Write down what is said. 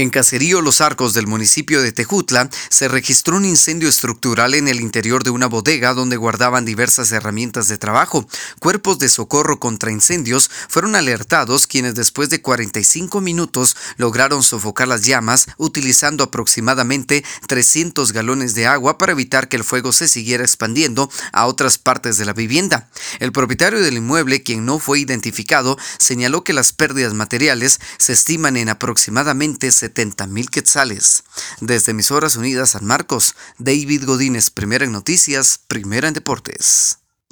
En Caserío Los Arcos del municipio de Tejutla se registró un incendio estructural en el interior de una bodega donde guardaban diversas herramientas de trabajo. Cuerpos de socorro contra incendios fueron alertados quienes después de 45 minutos lograron sofocar las llamas utilizando aproximadamente 300 galones de agua para evitar que el fuego se siguiera expandiendo a otras partes de la vivienda. El propietario del inmueble, quien no fue identificado, señaló que las pérdidas materiales se estiman en aproximadamente 70 mil quetzales. Desde Emisoras Unidas San Marcos, David Godínez, primera en noticias, primera en deportes.